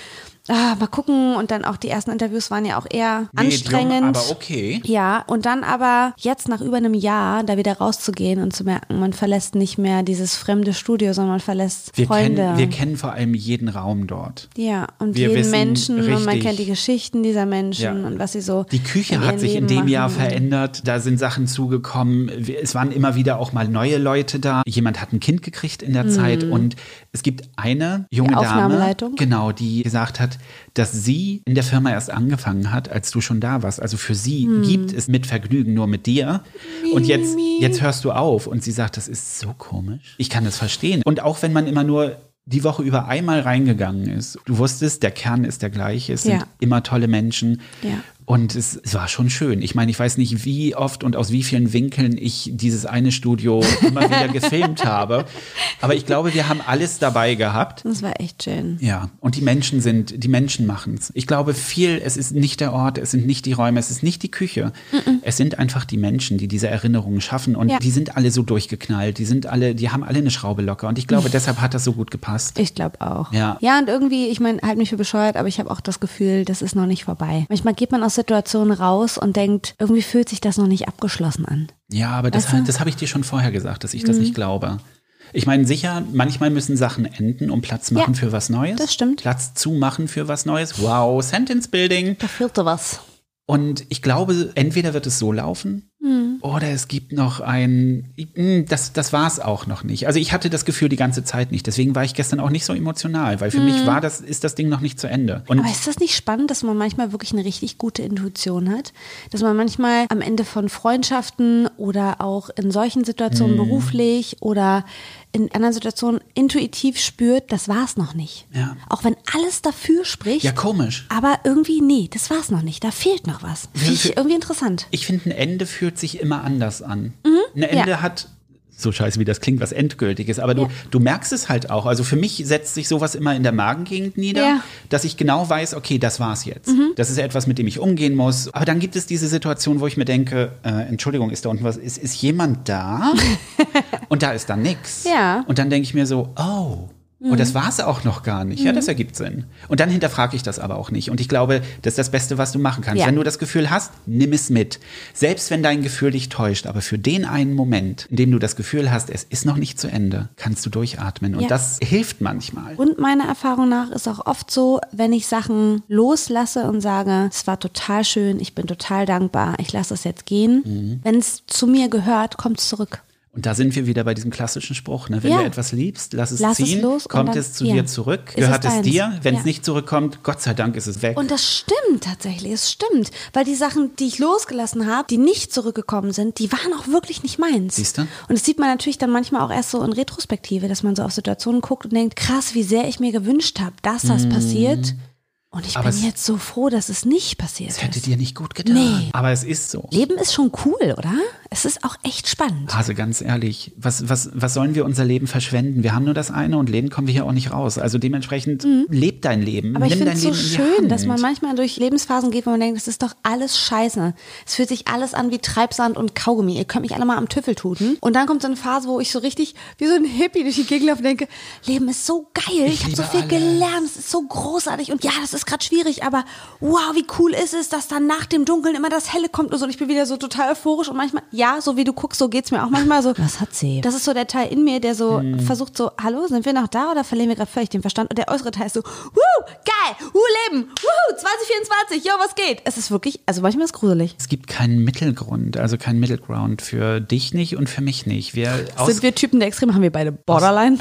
ah, mal gucken. Und dann auch die ersten Interviews waren ja auch eher Medium, anstrengend. Aber okay. Ja, und dann aber jetzt nach über einem Jahr da wieder rauszugehen und zu merken, man verlässt nicht mehr dieses fremde Studio, sondern man verlässt wir Freunde. Kennen, wir kennen vor allem jeden Raum dort. Ja, und wir jeden Menschen richtig, und man kennt die Geschichten dieser Menschen ja. und was sie so. Die Küche hat sich Leben in dem machen. Jahr verändert. Da sind Sachen zugekommen. Es waren immer wieder auch mal neue Leute da. Jemand hat ein Kind gekriegt in der mhm. Zeit und es gibt eine junge Dame, genau, die gesagt hat, dass sie in der Firma erst angefangen hat, als du schon da warst. Also für sie hm. gibt es mit Vergnügen nur mit dir. Und jetzt, jetzt hörst du auf. Und sie sagt, das ist so komisch. Ich kann das verstehen. Und auch wenn man immer nur die Woche über einmal reingegangen ist. Du wusstest, der Kern ist der gleiche, es sind ja. immer tolle Menschen. Ja. Und es, es, war schon schön. Ich meine, ich weiß nicht, wie oft und aus wie vielen Winkeln ich dieses eine Studio [laughs] immer wieder gefilmt habe. Aber ich glaube, wir haben alles dabei gehabt. Das war echt schön. Ja, und die Menschen sind, die Menschen machen es. Ich glaube viel, es ist nicht der Ort, es sind nicht die Räume, es ist nicht die Küche. Mm -mm. Es sind einfach die Menschen, die diese Erinnerungen schaffen. Und ja. die sind alle so durchgeknallt. Die sind alle, die haben alle eine Schraube locker. Und ich glaube, [laughs] deshalb hat das so gut gepasst. Ich glaube auch. Ja. Ja, und irgendwie, ich meine, halt mich für bescheuert, aber ich habe auch das Gefühl, das ist noch nicht vorbei. Manchmal geht man aus Situationen raus und denkt, irgendwie fühlt sich das noch nicht abgeschlossen an. Ja, aber das, weißt du? das habe ich dir schon vorher gesagt, dass ich das mhm. nicht glaube. Ich meine, sicher, manchmal müssen Sachen enden, um Platz machen ja, für was Neues. Das stimmt. Platz zu machen für was Neues. Wow, Sentence Building. Da fehlte was. Und ich glaube, entweder wird es so laufen mhm. Oder es gibt noch ein, hm, das, das war es auch noch nicht. Also ich hatte das Gefühl die ganze Zeit nicht. Deswegen war ich gestern auch nicht so emotional, weil für mhm. mich war das, ist das Ding noch nicht zu Ende. Und Aber ist das nicht spannend, dass man manchmal wirklich eine richtig gute Intuition hat? Dass man manchmal am Ende von Freundschaften oder auch in solchen Situationen mhm. beruflich oder in anderen Situationen intuitiv spürt, das war es noch nicht. Ja. Auch wenn alles dafür spricht. Ja, komisch. Aber irgendwie, nee, das war es noch nicht. Da fehlt noch was. Finde ich irgendwie interessant. Ich finde, ein Ende fühlt sich immer anders an. Mhm, ein Ende ja. hat so scheiße wie das klingt, was endgültiges. Aber du, ja. du merkst es halt auch. Also für mich setzt sich sowas immer in der Magengegend nieder, ja. dass ich genau weiß, okay, das war's jetzt. Mhm. Das ist etwas, mit dem ich umgehen muss. Aber dann gibt es diese Situation, wo ich mir denke, äh, Entschuldigung, ist da unten was? Ist, ist jemand da? [laughs] Und da ist dann nix. Ja. Und dann denke ich mir so, oh. Und das mhm. war es auch noch gar nicht. Ja, das mhm. ergibt Sinn. Und dann hinterfrage ich das aber auch nicht. Und ich glaube, das ist das Beste, was du machen kannst. Ja. Wenn du das Gefühl hast, nimm es mit. Selbst wenn dein Gefühl dich täuscht, aber für den einen Moment, in dem du das Gefühl hast, es ist noch nicht zu Ende, kannst du durchatmen. Und ja. das hilft manchmal. Und meiner Erfahrung nach ist auch oft so, wenn ich Sachen loslasse und sage, es war total schön, ich bin total dankbar, ich lasse es jetzt gehen. Mhm. Wenn es zu mir gehört, kommt es zurück. Und da sind wir wieder bei diesem klassischen Spruch, ne? wenn ja. du etwas liebst, lass es lass ziehen, es kommt dann, es zu ja. dir zurück, ist gehört es, es dir, wenn ja. es nicht zurückkommt, Gott sei Dank ist es weg. Und das stimmt tatsächlich, es stimmt, weil die Sachen, die ich losgelassen habe, die nicht zurückgekommen sind, die waren auch wirklich nicht meins. Siehst du? Und das sieht man natürlich dann manchmal auch erst so in Retrospektive, dass man so auf Situationen guckt und denkt, krass, wie sehr ich mir gewünscht habe, dass das mm. passiert. Und ich aber bin jetzt so froh, dass es nicht passiert ist. Es hätte dir nicht gut getan. Nee. Aber es ist so. Leben ist schon cool, oder? Es ist auch echt spannend. Also ganz ehrlich, was, was, was sollen wir unser Leben verschwenden? Wir haben nur das eine und Leben kommen wir hier auch nicht raus. Also dementsprechend mhm. lebt dein Leben. Aber ich finde es so schön, dass man manchmal durch Lebensphasen geht, wo man denkt, das ist doch alles scheiße. Es fühlt sich alles an wie Treibsand und Kaugummi. Ihr könnt mich alle mal am Tüffel tuten. Und dann kommt so eine Phase, wo ich so richtig wie so ein Hippie durch die Gegend laufe und denke, Leben ist so geil. Ich, ich habe so viel alles. gelernt. Es ist so großartig. Und ja, das ist gerade schwierig, aber wow, wie cool ist es, dass dann nach dem Dunkeln immer das Helle kommt und so. Und ich bin wieder so total euphorisch und manchmal, ja, so wie du guckst, so geht's mir auch manchmal so. Was hat sie? Das ist so der Teil in mir, der so hm. versucht so, hallo, sind wir noch da oder verlieren wir gerade völlig den Verstand? Und der äußere Teil ist so, wuh, geil, wuh, Leben, wuh, 2024, yo, was geht? Es ist wirklich, also manchmal ist es gruselig. Es gibt keinen Mittelgrund, also keinen Mittelground für dich nicht und für mich nicht. Wir Sind wir Typen der Extreme? Haben wir beide Borderline?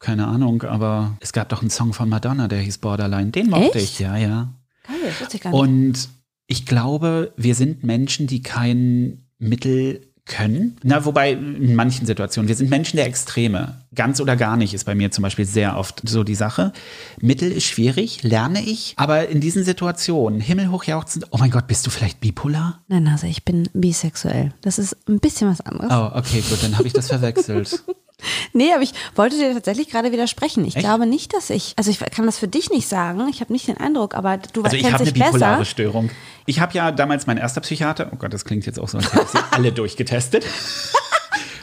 keine Ahnung, aber es gab doch einen Song von Madonna, der hieß Borderline. Den mochte Echt? ich, ja, ja. Geil, das wusste ich gar nicht. Und ich glaube, wir sind Menschen, die kein Mittel können. Na, wobei in manchen Situationen, wir sind Menschen der Extreme. Ganz oder gar nicht ist bei mir zum Beispiel sehr oft so die Sache. Mittel ist schwierig, lerne ich, aber in diesen Situationen, himmelhoch jauchzend, oh mein Gott, bist du vielleicht bipolar? Nein, also ich bin bisexuell. Das ist ein bisschen was anderes. Oh, okay, gut, dann habe ich das verwechselt. [laughs] Nee, aber ich wollte dir tatsächlich gerade widersprechen. Ich Echt? glaube nicht, dass ich, also ich kann das für dich nicht sagen. Ich habe nicht den Eindruck, aber du also kennst dich besser. ich habe eine bipolare besser. Störung. Ich habe ja damals mein erster Psychiater, oh Gott, das klingt jetzt auch so, als hätte ich sie [laughs] alle durchgetestet.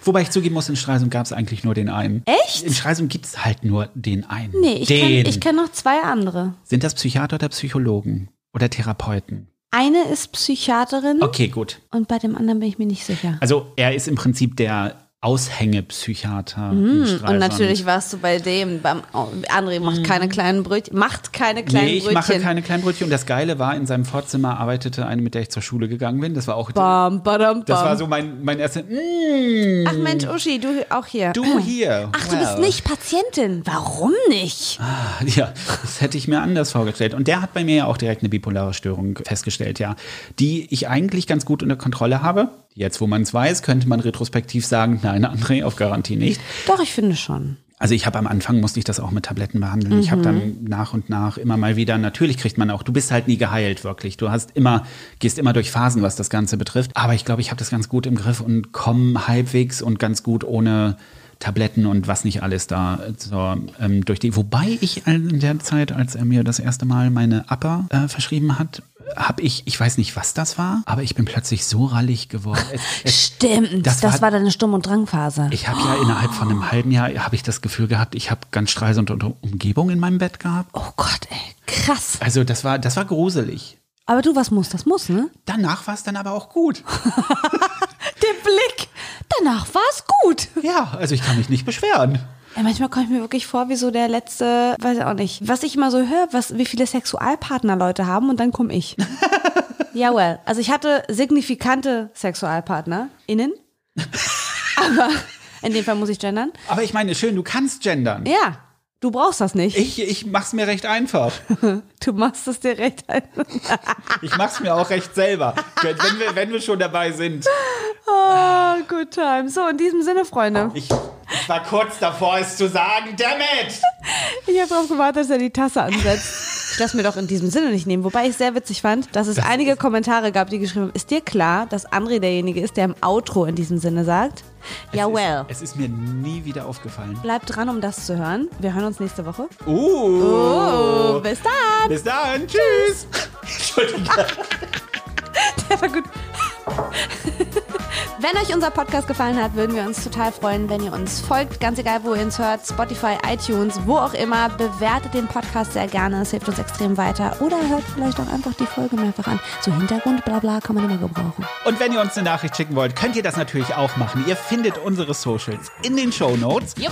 Wobei ich zugeben muss, in Streisum gab es eigentlich nur den einen. Echt? In Streisum gibt es halt nur den einen. Nee, ich kenne kenn noch zwei andere. Sind das Psychiater oder Psychologen? Oder Therapeuten? Eine ist Psychiaterin. Okay, gut. Und bei dem anderen bin ich mir nicht sicher. Also er ist im Prinzip der Aushängepsychiater. Mm, und natürlich warst du bei dem, beim André macht keine kleinen Brötchen, macht keine kleinen nee, ich Brötchen. mache keine kleinen Brötchen. Und das Geile war, in seinem Vorzimmer arbeitete eine, mit der ich zur Schule gegangen bin. Das war auch, bam, badam, bam. das war so mein, mein erster, mm, Ach Mensch, Uschi, du auch hier. Du [laughs] hier. Ach, well. du bist nicht Patientin. Warum nicht? Ah, ja, das hätte ich mir anders vorgestellt. Und der hat bei mir ja auch direkt eine bipolare Störung festgestellt, ja. Die ich eigentlich ganz gut unter Kontrolle habe Jetzt, wo man es weiß, könnte man retrospektiv sagen, nein, [laughs] André, auf Garantie nicht. Doch, ich finde schon. Also ich habe am Anfang musste ich das auch mit Tabletten behandeln. Mhm. Ich habe dann nach und nach immer mal wieder, natürlich kriegt man auch, du bist halt nie geheilt wirklich. Du hast immer, gehst immer durch Phasen, was das Ganze betrifft. Aber ich glaube, ich habe das ganz gut im Griff und komme halbwegs und ganz gut ohne Tabletten und was nicht alles da so, ähm, durch die. Wobei ich in der Zeit, als er mir das erste Mal meine Upper äh, verschrieben hat, habe ich, ich weiß nicht, was das war, aber ich bin plötzlich so rallig geworden. Es, es, Stimmt, das, das war, war deine Sturm- und Drangphase. Ich habe oh. ja innerhalb von einem halben Jahr, habe ich das Gefühl gehabt, ich habe ganz streisende Umgebung in meinem Bett gehabt. Oh Gott, ey, krass. Also das war, das war gruselig. Aber du, was muss, das muss, ne? Danach war es dann aber auch gut. [laughs] Der Blick. Danach war es gut. Ja, also ich kann mich nicht beschweren. Ja, manchmal komme ich mir wirklich vor wie so der letzte, weiß ich auch nicht, was ich immer so höre, was, wie viele Sexualpartner Leute haben und dann komme ich. [laughs] ja, well. Also ich hatte signifikante Sexualpartner innen. [laughs] aber in dem Fall muss ich gendern. Aber ich meine, schön, du kannst gendern. Ja. Du brauchst das nicht. Ich, ich mach's mir recht einfach. [laughs] du machst es dir recht einfach. ich mach's mir auch recht selber, wenn wir, wenn wir schon dabei sind. Oh, good time. So, in diesem Sinne, Freunde. Ich, ich war kurz davor, es zu sagen. Damn it! Ich habe darauf gewartet, dass er die Tasse ansetzt. Ich lasse mir doch in diesem Sinne nicht nehmen. Wobei ich sehr witzig fand, dass es das einige Kommentare gab, die geschrieben haben, ist dir klar, dass André derjenige ist, der im Outro in diesem Sinne sagt? Ja, well. Es ist mir nie wieder aufgefallen. Bleibt dran, um das zu hören. Wir hören uns nächste Woche. Uh. uh bis dann. Bis dann. Tschüss. Entschuldigung. [laughs] Der war gut. Wenn euch unser Podcast gefallen hat, würden wir uns total freuen, wenn ihr uns folgt. Ganz egal, wo ihr uns hört, Spotify, iTunes, wo auch immer. Bewertet den Podcast sehr gerne. Es hilft uns extrem weiter. Oder hört vielleicht auch einfach die Folge mehrfach an. So Hintergrund, bla bla, kann man immer gebrauchen. Und wenn ihr uns eine Nachricht schicken wollt, könnt ihr das natürlich auch machen. Ihr findet unsere Socials in den Show Notes. Yep.